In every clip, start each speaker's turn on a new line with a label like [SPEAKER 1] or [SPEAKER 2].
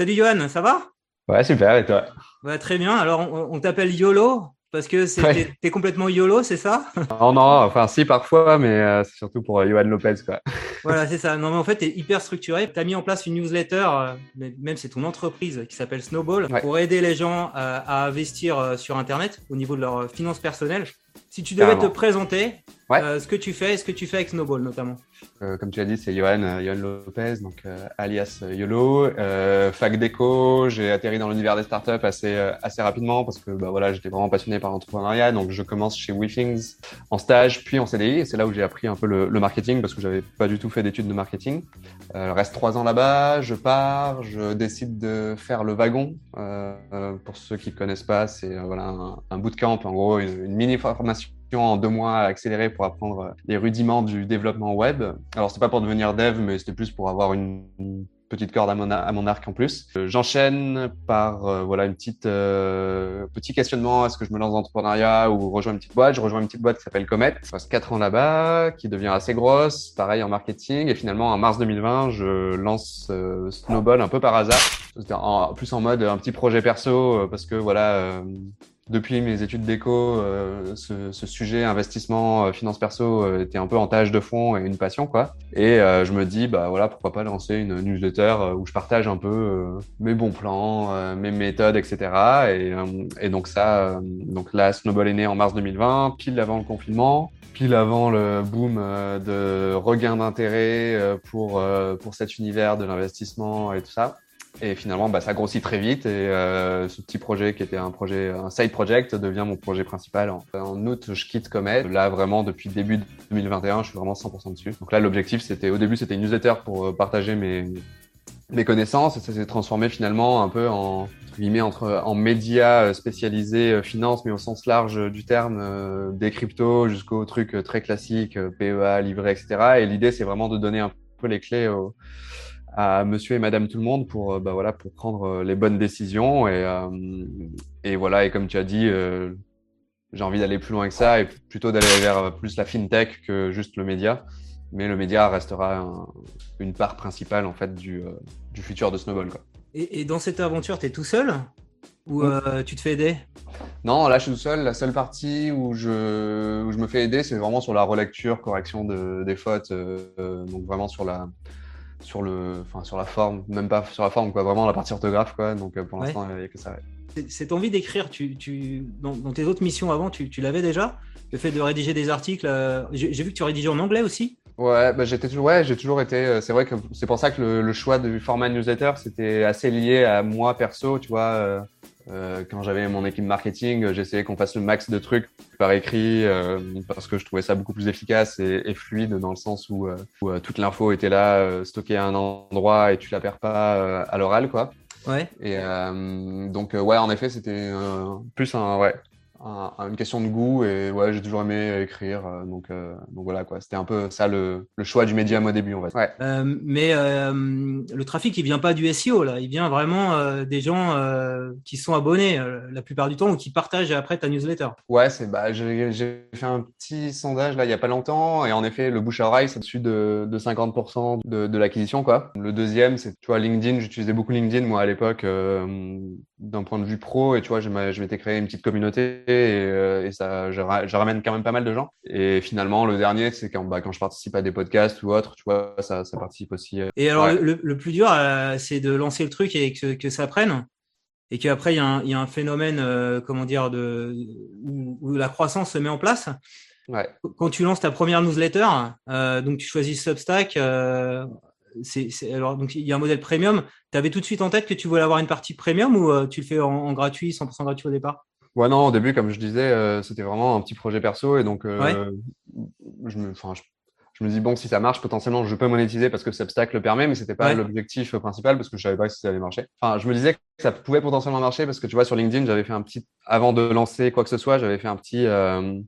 [SPEAKER 1] Salut Johan, ça va?
[SPEAKER 2] Ouais, super, et toi?
[SPEAKER 1] Ouais, Très bien. Alors, on, on t'appelle YOLO parce que
[SPEAKER 2] Ouais.
[SPEAKER 1] t'es, complètement YOLO, c'est ça?
[SPEAKER 2] Non, non, enfin si parfois, mais euh, c'est surtout pour euh, Johan Lopez, quoi.
[SPEAKER 1] Voilà, c'est ça. Non, mais en fait, tu es hyper structuré. Tu as mis en place une newsletter, euh, même c'est ton entreprise qui s'appelle Snowball,
[SPEAKER 2] Ouais.
[SPEAKER 1] pour aider les gens euh, à investir euh, sur Internet au niveau de leurs finances personnelles. Si tu devais
[SPEAKER 2] Carrément.
[SPEAKER 1] te présenter,
[SPEAKER 2] Ouais.
[SPEAKER 1] euh, ce que tu fais, ce que tu fais avec Snowball notamment.
[SPEAKER 2] Euh, comme tu as dit, c'est Johan, euh, Johan Lopez, donc euh, alias YOLO. Fac d'éco, j'ai atterri dans l'univers des startups assez assez rapidement parce que bah voilà, j'étais vraiment passionné par l'entrepreneuriat. Donc je commence chez WeThings en stage, puis en CDI. Et c'est là où j'ai appris un peu le, le marketing parce que j'avais pas du tout fait d'études de marketing. Reste trois ans là-bas, je pars, je décide de faire le wagon. Pour ceux qui connaissent pas, c'est voilà un, un bootcamp, en gros une, une mini formation en deux mois accéléré pour apprendre les rudiments du développement web. Alors, c'était pas pour devenir dev, mais c'était plus pour avoir une, petite corde à mon, arc en plus. Euh, J'enchaîne par euh, voilà une petite euh, petit questionnement est-ce que je me lance dans l'entrepreneuriat ou rejoins une petite boîte? Je rejoins une petite boîte qui s'appelle Comet. Je passe quatre ans là-bas, qui devient assez grosse, pareil en marketing. Et finalement, en mars 2020, je lance euh, Snowball un peu par hasard. En, plus en mode un petit projet perso euh, parce que voilà. Depuis mes études d'éco, euh, ce, ce sujet investissement, euh, finance perso euh, était un peu en tâche de fond et une passion quoi. Et euh, je me dis bah voilà pourquoi pas lancer une newsletter euh, où je partage un peu euh, mes bons plans, mes méthodes, etc. Et, et donc ça, donc là Snowball est né en mars 2020, pile avant le confinement, pile avant le boom de regain d'intérêt pour pour cet univers de l'investissement et tout ça. Et finalement, bah, ça grossit très vite et euh, ce petit projet qui était un projet, un side project devient mon projet principal. En, en août, je quitte Comet. Là, vraiment, depuis début de 2021, je suis vraiment 100% dessus. Donc là, l'objectif, c'était, au début, c'était une newsletter pour euh, partager mes, mes connaissances et ça s'est transformé finalement un peu en, entre en médias euh, spécialisés euh, finance, mais au sens large du terme, des cryptos jusqu'aux trucs très classiques, PEA, livret, etc. Et l'idée, c'est vraiment de donner un peu les clés aux, à monsieur et madame tout le monde pour, euh, bah, voilà, pour prendre euh, les bonnes décisions. Et, euh, et voilà, et comme tu as dit, euh, j'ai envie d'aller plus loin que ça et plutôt d'aller vers plus la fintech que juste le média. Mais le média restera un- une part principale en fait du, euh, du futur de Snowball. Quoi.
[SPEAKER 1] Et, et dans cette aventure, tu es tout seul ou euh, tu te fais aider?
[SPEAKER 2] Non, là je suis tout seul. La seule partie où je, où je me fais aider, c'est vraiment sur la relecture, correction de, des fautes. donc vraiment sur la, sur le, enfin sur la forme, même pas sur la forme quoi, vraiment la partie orthographe quoi. Donc euh, pour
[SPEAKER 1] Ouais.
[SPEAKER 2] l'instant il n'y a que ça. ouais.
[SPEAKER 1] C'est- Cette envie d'écrire, tu, tu, dans, dans tes autres missions avant, tu, tu l'avais déjà? Le fait de rédiger des articles, euh, j'ai vu que tu rédigeais en anglais aussi
[SPEAKER 2] Ouais, bah, j'étais toujours, ouais, j'ai toujours été. euh, C'est vrai que c'est pour ça que le, le choix du format newsletter, c'était assez lié à moi perso, tu vois. euh, euh, quand j'avais mon équipe marketing, euh, j'essayais qu'on fasse le max de trucs par écrit euh, parce que je trouvais ça beaucoup plus efficace et, et fluide dans le sens où, euh, où, euh, toute l'info était là, euh, stockée à un endroit et tu la perds pas euh, à l'oral, quoi.
[SPEAKER 1] Ouais.
[SPEAKER 2] Et euh, donc euh, ouais, en effet, c'était euh, plus un ouais, un- une question de goût et ouais, j'ai toujours aimé écrire, euh, donc euh, donc voilà quoi. C'était un peu ça le, le choix du médium au début, on va dire. Ouais.
[SPEAKER 1] Euh, mais euh, le trafic, il vient pas du SEO là, il vient vraiment euh, des gens euh, qui sont abonnés euh, la plupart du temps ou qui partagent après ta newsletter.
[SPEAKER 2] Ouais, c'est bah j'ai j'ai fait un petit sondage là il y a pas longtemps et en effet le bouche à oreille c'est au-dessus de, de 50% de, de l'acquisition quoi. Le deuxième c'est tu vois LinkedIn, j'utilisais beaucoup LinkedIn moi à l'époque euh, d'un point de vue pro et tu vois je m'étais créé une petite communauté et, euh, et ça je, ra- je ramène quand même pas mal de gens. Et finalement le dernier c'est quand bah quand je participe à des podcasts ou autres, tu vois ça ça participe aussi. euh,
[SPEAKER 1] Et alors
[SPEAKER 2] Ouais.
[SPEAKER 1] le, le plus dur, euh, c'est de lancer le truc et que, que ça prenne. Et qu'après, il y, a un- il y a un phénomène, euh, comment dire, de, où, où la croissance se met en place.
[SPEAKER 2] Ouais.
[SPEAKER 1] Quand tu lances ta première newsletter, euh, donc tu choisis Substack, euh, c'est, c'est- alors donc il y a un modèle premium. Tu avais tout de suite en tête que tu voulais avoir une partie premium ou euh, tu le fais en, en gratuit, 100% gratuit au départ?
[SPEAKER 2] Ouais, non, au début, comme je disais, euh, c'était vraiment un petit projet perso et donc euh,
[SPEAKER 1] Ouais.
[SPEAKER 2] je me, enfin, je, je me dis bon, si ça marche, potentiellement, je peux monétiser parce que Substack le permet, mais c'était pas
[SPEAKER 1] Ouais.
[SPEAKER 2] l'objectif principal parce que je savais pas si ça allait marcher. Enfin, je me disais que ça pouvait potentiellement marcher parce que tu vois, sur LinkedIn, j'avais fait un petit, avant de lancer quoi que ce soit, j'avais fait un petit, euh,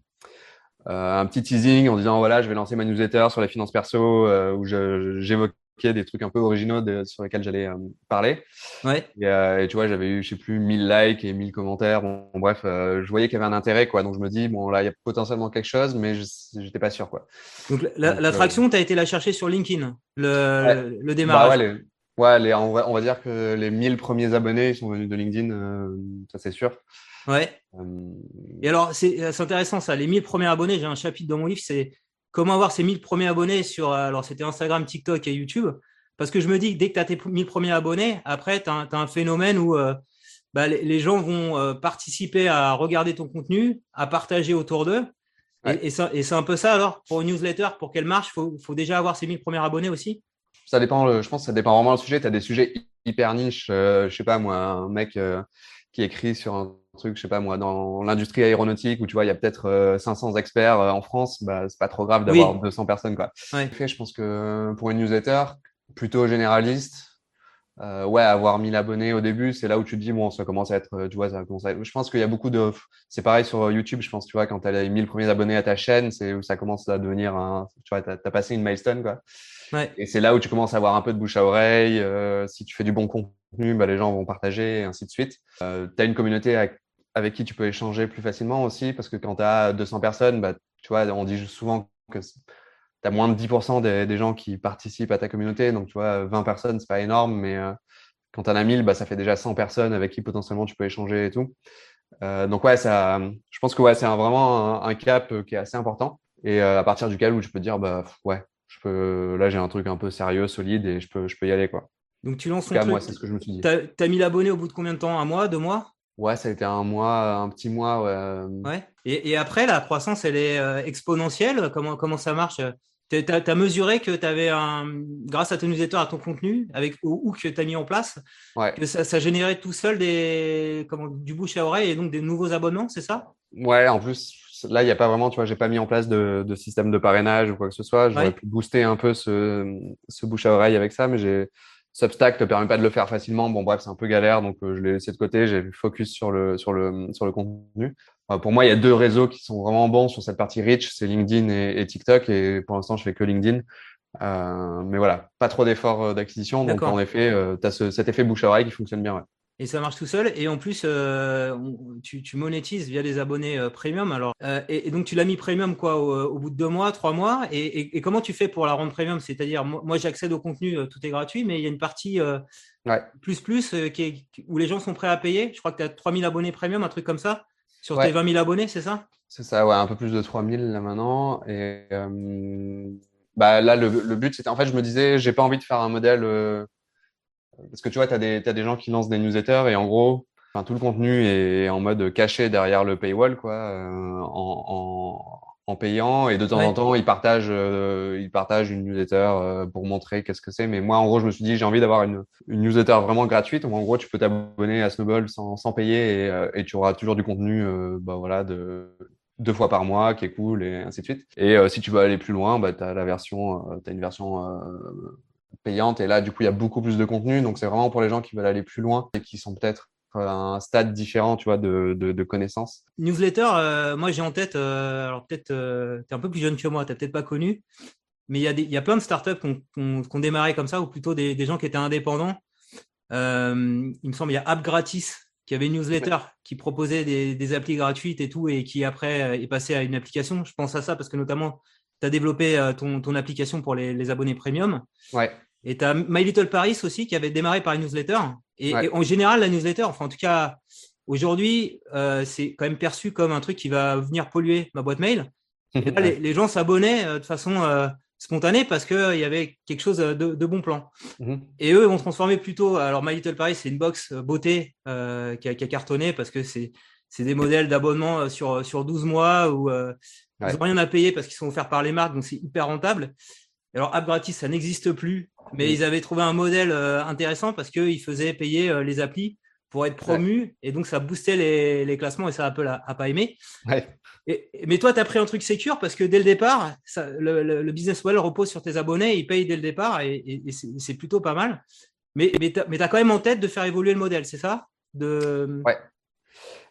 [SPEAKER 2] un petit teasing en disant voilà, je vais lancer ma newsletter sur les finances perso euh, où je- j'évoquais des trucs un peu originaux de- sur lesquels j'allais euh, parler.
[SPEAKER 1] Ouais.
[SPEAKER 2] Et, euh, et tu vois, j'avais eu, je sais plus, 1000 likes et 1000 commentaires. Bon, bon, bref, euh, je voyais qu'il y avait un intérêt, quoi. Donc je me dis, bon, là, il y a potentiellement quelque chose, mais j'étais pas sûr, quoi.
[SPEAKER 1] Donc la- l'attraction, tu as été la chercher sur LinkedIn, le,
[SPEAKER 2] Ouais.
[SPEAKER 1] le démarrage.
[SPEAKER 2] Bah ouais, les- Ouais, les, on, va, on va dire que les 1000 premiers abonnés sont venus de LinkedIn, ça c'est sûr.
[SPEAKER 1] Ouais. Et alors, c'est intéressant ça. Les 1000 premiers abonnés, j'ai un chapitre dans mon livre, c'est comment avoir ces 1000 premiers abonnés sur, alors c'était Instagram, TikTok et YouTube. Parce que je me dis que dès que tu as tes 1000 premiers abonnés, après, tu as, un phénomène où bah, les, gens vont participer à regarder ton contenu, à partager autour d'eux. Et, et c'est un peu ça alors, pour une newsletter, pour qu'elle marche, il faut, faut, déjà avoir ces 1000 premiers abonnés aussi?
[SPEAKER 2] Ça dépend, je pense que ça dépend vraiment du sujet. Tu as des sujets hyper niches. Euh, je sais pas, moi, un mec euh, qui écrit sur un truc, je sais pas, moi, dans l'industrie aéronautique où tu vois, il y a peut-être 500 euh, experts en France, bah, c'est pas trop grave d'avoir 200 personnes. Quoi.
[SPEAKER 1] Ouais.
[SPEAKER 2] je pense que pour une newsletter, plutôt généraliste, euh, ouais, avoir 1000 abonnés au début, c'est là où tu te dis, bon, ça commence à être, euh, tu vois, ça commence à être... Je pense qu'il y a beaucoup de. C'est pareil sur euh, YouTube, je pense, tu vois, quand tu as les 1000 premiers abonnés à ta chaîne, c'est où ça commence à devenir un. Tu vois, tu as, passé une milestone, quoi.
[SPEAKER 1] Ouais.
[SPEAKER 2] Et c'est là où tu commences à avoir un peu de bouche à oreille. Euh, si tu fais du bon contenu, bah, les gens vont partager, et ainsi de suite. Euh, tu as une communauté avec, avec, qui tu peux échanger plus facilement aussi, parce que quand tu as 200 personnes, bah, tu vois, on dit souvent que tu as moins de 10% des, des, gens qui participent à ta communauté. Donc, tu vois, 20 personnes, c'est pas énorme, mais euh, quand tu en as 1000, bah, ça fait déjà 100 personnes avec qui potentiellement tu peux échanger et tout. Euh, donc, ouais, ça, je pense que ouais, c'est vraiment un, cap qui est assez important et euh, à partir duquel où tu peux dire, bah, ouais, je peux, là, j'ai un truc un peu sérieux, solide et je peux, je peux y aller, quoi.
[SPEAKER 1] Donc, tu lances ton truc.
[SPEAKER 2] Moi, c'est ce que je me suis dit.
[SPEAKER 1] Tu as, 1000 abonnés au bout de combien de temps? Un mois? Deux mois?
[SPEAKER 2] Ouais, ça a été un mois, un petit mois. Ouais.
[SPEAKER 1] ouais. Et, et, après, la croissance, elle est exponentielle? Comment, comment ça marche? Tu as, mesuré que tu avais, un, grâce à ton newsletter, à ton contenu, avec, ou, que tu as mis en place,
[SPEAKER 2] ouais.
[SPEAKER 1] que ça, ça, générait tout seul des, comment, du bouche à oreille et donc des nouveaux abonnements, c'est ça?
[SPEAKER 2] Ouais, en plus, là, il n'y a pas vraiment, tu vois, j'ai pas mis en place de, de, système de parrainage ou quoi que ce soit. J'aurais
[SPEAKER 1] ouais.
[SPEAKER 2] pu booster un peu ce, ce bouche à oreille avec ça, mais j'ai Substack te permet pas de le faire facilement. Bon, bref, c'est un peu galère, donc euh, je l'ai laissé de côté. J'ai focus sur le, sur le, sur le contenu. Euh, pour moi, il y a deux réseaux qui sont vraiment bons sur cette partie rich, c'est LinkedIn et, et, TikTok. Et pour l'instant, je fais que LinkedIn. Euh, mais voilà, pas trop d'efforts euh, d'acquisition. Donc, en effet, euh, tu as ce, cet effet bouche à oreille qui fonctionne bien. Ouais.
[SPEAKER 1] Et ça marche tout seul. Et en plus, euh, tu, tu, monétises via des abonnés euh, premium. Alors, euh, et, et, donc, tu l'as mis premium quoi au, au, bout de deux mois, trois mois. Et, et, et comment tu fais pour la rendre premium? C'est-à-dire, moi, moi j'accède au contenu, tout est gratuit, mais il y a une partie
[SPEAKER 2] ouais.
[SPEAKER 1] plus plus qui est, où les gens sont prêts à payer. Je crois que tu as 3000 abonnés premium, un truc comme ça, sur
[SPEAKER 2] ouais.
[SPEAKER 1] tes 20 000 abonnés, c'est ça?
[SPEAKER 2] C'est ça, ouais, un peu plus de 3000 là maintenant. Et bah, là, le, le but, c'était en fait, je me disais, j'ai pas envie de faire un modèle parce que tu vois, tu as, as, des gens qui lancent des newsletters et en gros, enfin, tout le contenu est en mode caché derrière le paywall, quoi, euh, en, en, en, payant. Et de temps
[SPEAKER 1] ouais.
[SPEAKER 2] en temps, ils partagent, euh, ils partagent une newsletter euh, pour montrer qu'est-ce que c'est. Mais moi, en gros, je me suis dit, j'ai envie d'avoir une, une, newsletter vraiment gratuite où en gros, tu peux t'abonner à Snowball sans, sans payer et, euh, et, tu auras toujours du contenu euh, bah, voilà, de deux fois par mois qui est cool et ainsi de suite. Et euh, si tu veux aller plus loin, bah, tu as la version, tu as une version payante. Et là, du coup, il y a beaucoup plus de contenu. Donc, c'est vraiment pour les gens qui veulent aller plus loin et qui sont peut-être à un stade différent, tu vois, de, de, de connaissances.
[SPEAKER 1] Newsletter, euh, moi, j'ai en tête, euh, alors peut-être, euh, tu es un peu plus jeune que moi, tu peut-être pas connu, mais il y, a des, y a plein de startups qui ont, démarré comme ça, ou plutôt des, des gens qui étaient indépendants. il me semble, il y a App Gratis qui avait une newsletter qui proposait des, des applis gratuites et tout, et qui après est passé à une application. Je pense à ça parce que notamment, tu as développé ton, ton, application pour les, les abonnés premium.
[SPEAKER 2] Ouais.
[SPEAKER 1] Et tu as My Little Paris aussi qui avait démarré par une newsletter. Et,
[SPEAKER 2] ouais.
[SPEAKER 1] et en général, la newsletter, enfin en tout cas, aujourd'hui, euh, c'est quand même perçu comme un truc qui va venir polluer ma boîte mail. Et là, les, les, gens s'abonnaient euh, de façon euh, spontanée parce qu'il euh, y avait quelque chose de, de bon plan.
[SPEAKER 2] Mm
[SPEAKER 1] -hmm. Et eux vont transformer plutôt. Alors, My Little Paris, c'est une box beauté euh, qui a, qui, a, cartonné parce que c'est des modèles d'abonnement sur, sur 12 mois où euh. Ils n'ont rien à payer parce qu'ils sont offerts par les marques, donc c'est hyper rentable. Alors, App Gratis, ça n'existe plus, mais mmh. ils avaient trouvé un modèle euh, intéressant parce qu'ils faisaient payer euh, les applis pour être promus ouais. et donc ça boostait les, les, classements et ça Apple a, a pas aimé.
[SPEAKER 2] Ouais.
[SPEAKER 1] Et, mais toi, tu as pris un truc sécure parce que dès le départ, ça, le, le, le, business model repose sur tes abonnés, ils payent dès le départ et, et, et c'est plutôt pas mal. Mais, mais tu as, as, quand même en tête de faire évoluer le modèle, c'est ça? De...
[SPEAKER 2] Ouais.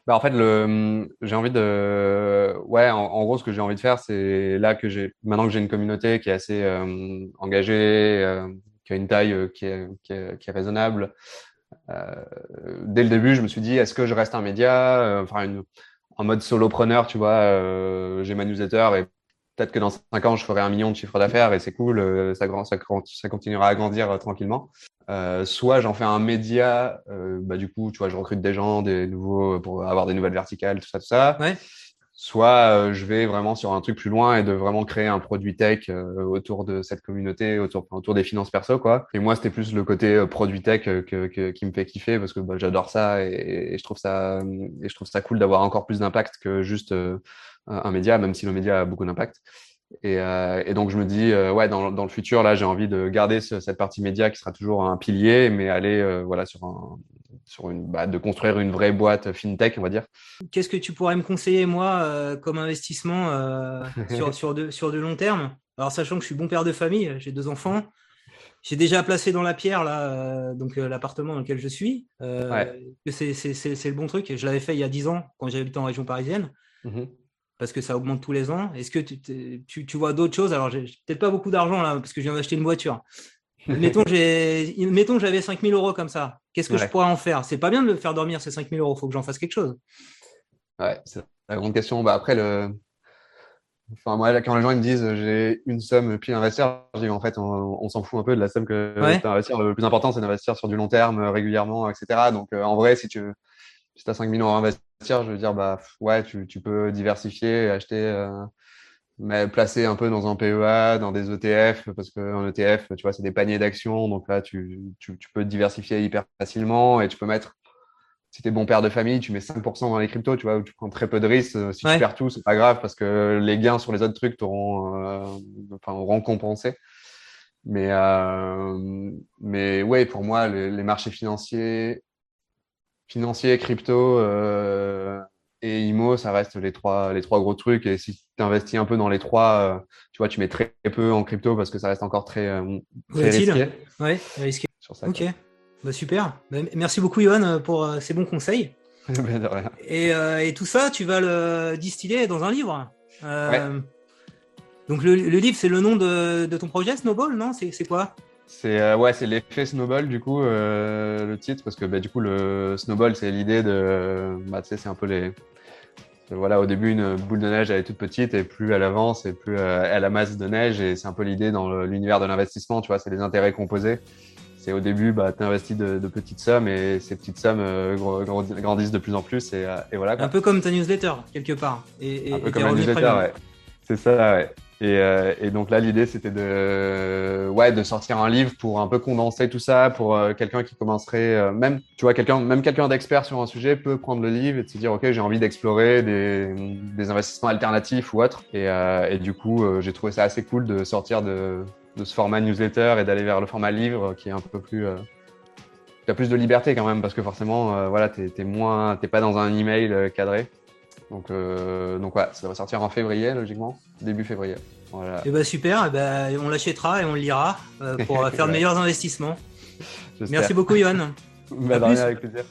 [SPEAKER 2] Bah en fait, j'ai envie de, ouais, en, gros, ce que j'ai envie de faire, c'est là que j'ai, maintenant que j'ai une communauté qui est assez euh, engagée, euh, qui a une taille euh, qui, est, raisonnable. Dès le début, je me suis dit, est-ce que je reste un média, enfin, en mode solopreneur, tu vois, j'ai ma newsletter et peut-être que dans 5 ans, je ferai un million de chiffre d'affaires et c'est cool, ça, ça, ça, continuera à grandir tranquillement. soit j'en fais un média, bah, du coup, tu vois, je recrute des gens, des nouveaux, pour avoir des nouvelles verticales, tout ça, tout ça.
[SPEAKER 1] Ouais
[SPEAKER 2] soit euh, je vais vraiment sur un truc plus loin et de vraiment créer un produit tech euh, autour de cette communauté, autour, autour des finances perso, quoi. Et moi, c'était plus le côté euh, produit tech que, qui me fait kiffer parce que bah, j'adore ça et, je trouve ça et je trouve ça cool d'avoir encore plus d'impact que juste un média, même si le média a beaucoup d'impact. Et, et, donc je me dis ouais dans, dans, le futur là j'ai envie de garder cette partie média qui sera toujours un pilier mais aller voilà sur un, sur une, bah, de construire une vraie boîte fintech, on va dire.
[SPEAKER 1] Qu'est-ce que tu pourrais me conseiller, moi, euh, comme investissement euh, sur, sur, de, sur de long terme? Alors, sachant que je suis bon père de famille, j'ai deux enfants. J'ai déjà placé dans la pierre là, euh, donc l'appartement dans lequel je suis. C'est le bon truc. Je l'avais fait il y a dix ans quand j'habitais en région parisienne. Mmh parce que ça augmente tous les ans. Est-ce que tu, tu, tu vois d'autres choses? Alors, j'ai peut-être pas beaucoup d'argent là, parce que je viens d'acheter une voiture. mettons, mettons que j'avais 5000 euros comme ça. Qu'est-ce que je pourrais en faire? C'est pas bien de le faire dormir ces 5000 euros. Il faut que j'en fasse quelque chose.
[SPEAKER 2] Ouais, c'est la grande question. Bah, après, le... enfin, moi, quand les gens ils me disent j'ai une somme puis investir, je dis en fait, on, s'en fout un peu de la somme que tu investir. Le plus important, c'est d'investir sur du long terme, euh, régulièrement, etc. Donc, euh, en vrai, si tu si as 5000 euros à investir, je veux dire, bah, ouais, tu, tu peux diversifier, acheter. Euh, mais placer un peu dans un PEA, dans des ETF, parce qu'un ETF, tu vois, c'est des paniers d'actions. Donc là, tu, tu, tu, peux diversifier hyper facilement et tu peux mettre, si tu es bon père de famille, tu mets 5% dans les cryptos, tu vois, où tu prends très peu de risques. Si tu perds tout, c'est pas grave parce que les gains sur les autres trucs t'auront, euh, enfin, auront compensé. Mais, euh, mais ouais, pour moi, les, les marchés financiers, financiers, crypto, euh, et IMO, ça reste les trois, les trois gros trucs. Et si tu investis un peu dans les trois, euh, tu vois, tu mets très peu en crypto parce que ça reste encore très, euh, très risqué.
[SPEAKER 1] Ouais, risqué. Sur ça, ok, bah, super. Bah, merci beaucoup, Yohan, pour ces bons conseils. et, et, tout ça, tu vas le distiller dans un livre. Ouais. Donc le, le livre, c'est le nom de, de, ton projet, Snowball, non? C'est quoi?
[SPEAKER 2] C'est ouais, c'est l'effet snowball du coup le titre parce que bah, du coup le snowball c'est l'idée de bah, tu sais c'est un peu les voilà, au début, une boule de neige, elle est toute petite et plus elle avance et plus euh, elle amasse de neige. Et c'est un peu l'idée dans l'univers de l'investissement, tu vois, c'est les intérêts composés. C'est au début, bah, tu investis de, petites sommes et ces petites sommes euh, grandissent de plus en plus. Et, euh, et voilà.
[SPEAKER 1] Un peu comme ta newsletter, quelque part. Et,
[SPEAKER 2] un peu comme la newsletter, ouais. C'est ça, ouais. Et, euh, et, donc là, l'idée, c'était de, ouais, de sortir un livre pour un peu condenser tout ça, pour euh, quelqu'un qui commencerait, euh, même, tu vois, quelqu'un, même quelqu'un d'expert sur un sujet peut prendre le livre et se dire, ok, j'ai envie d'explorer des, investissements alternatifs ou autres. Et, du coup, j'ai trouvé ça assez cool de sortir de, ce format newsletter et d'aller vers le format livre qui est un peu plus tu as plus de liberté quand même parce que forcément, voilà, t'es es moins, t'es pas dans un email cadré. Donc, euh, donc ouais, ça va sortir en février, logiquement, début février.
[SPEAKER 1] Voilà. Et eh bah ben, super, et eh ben, on l'achètera et on le lira euh, pour faire de meilleurs investissements. Merci beaucoup, Yohan.
[SPEAKER 2] Bah, avec plaisir.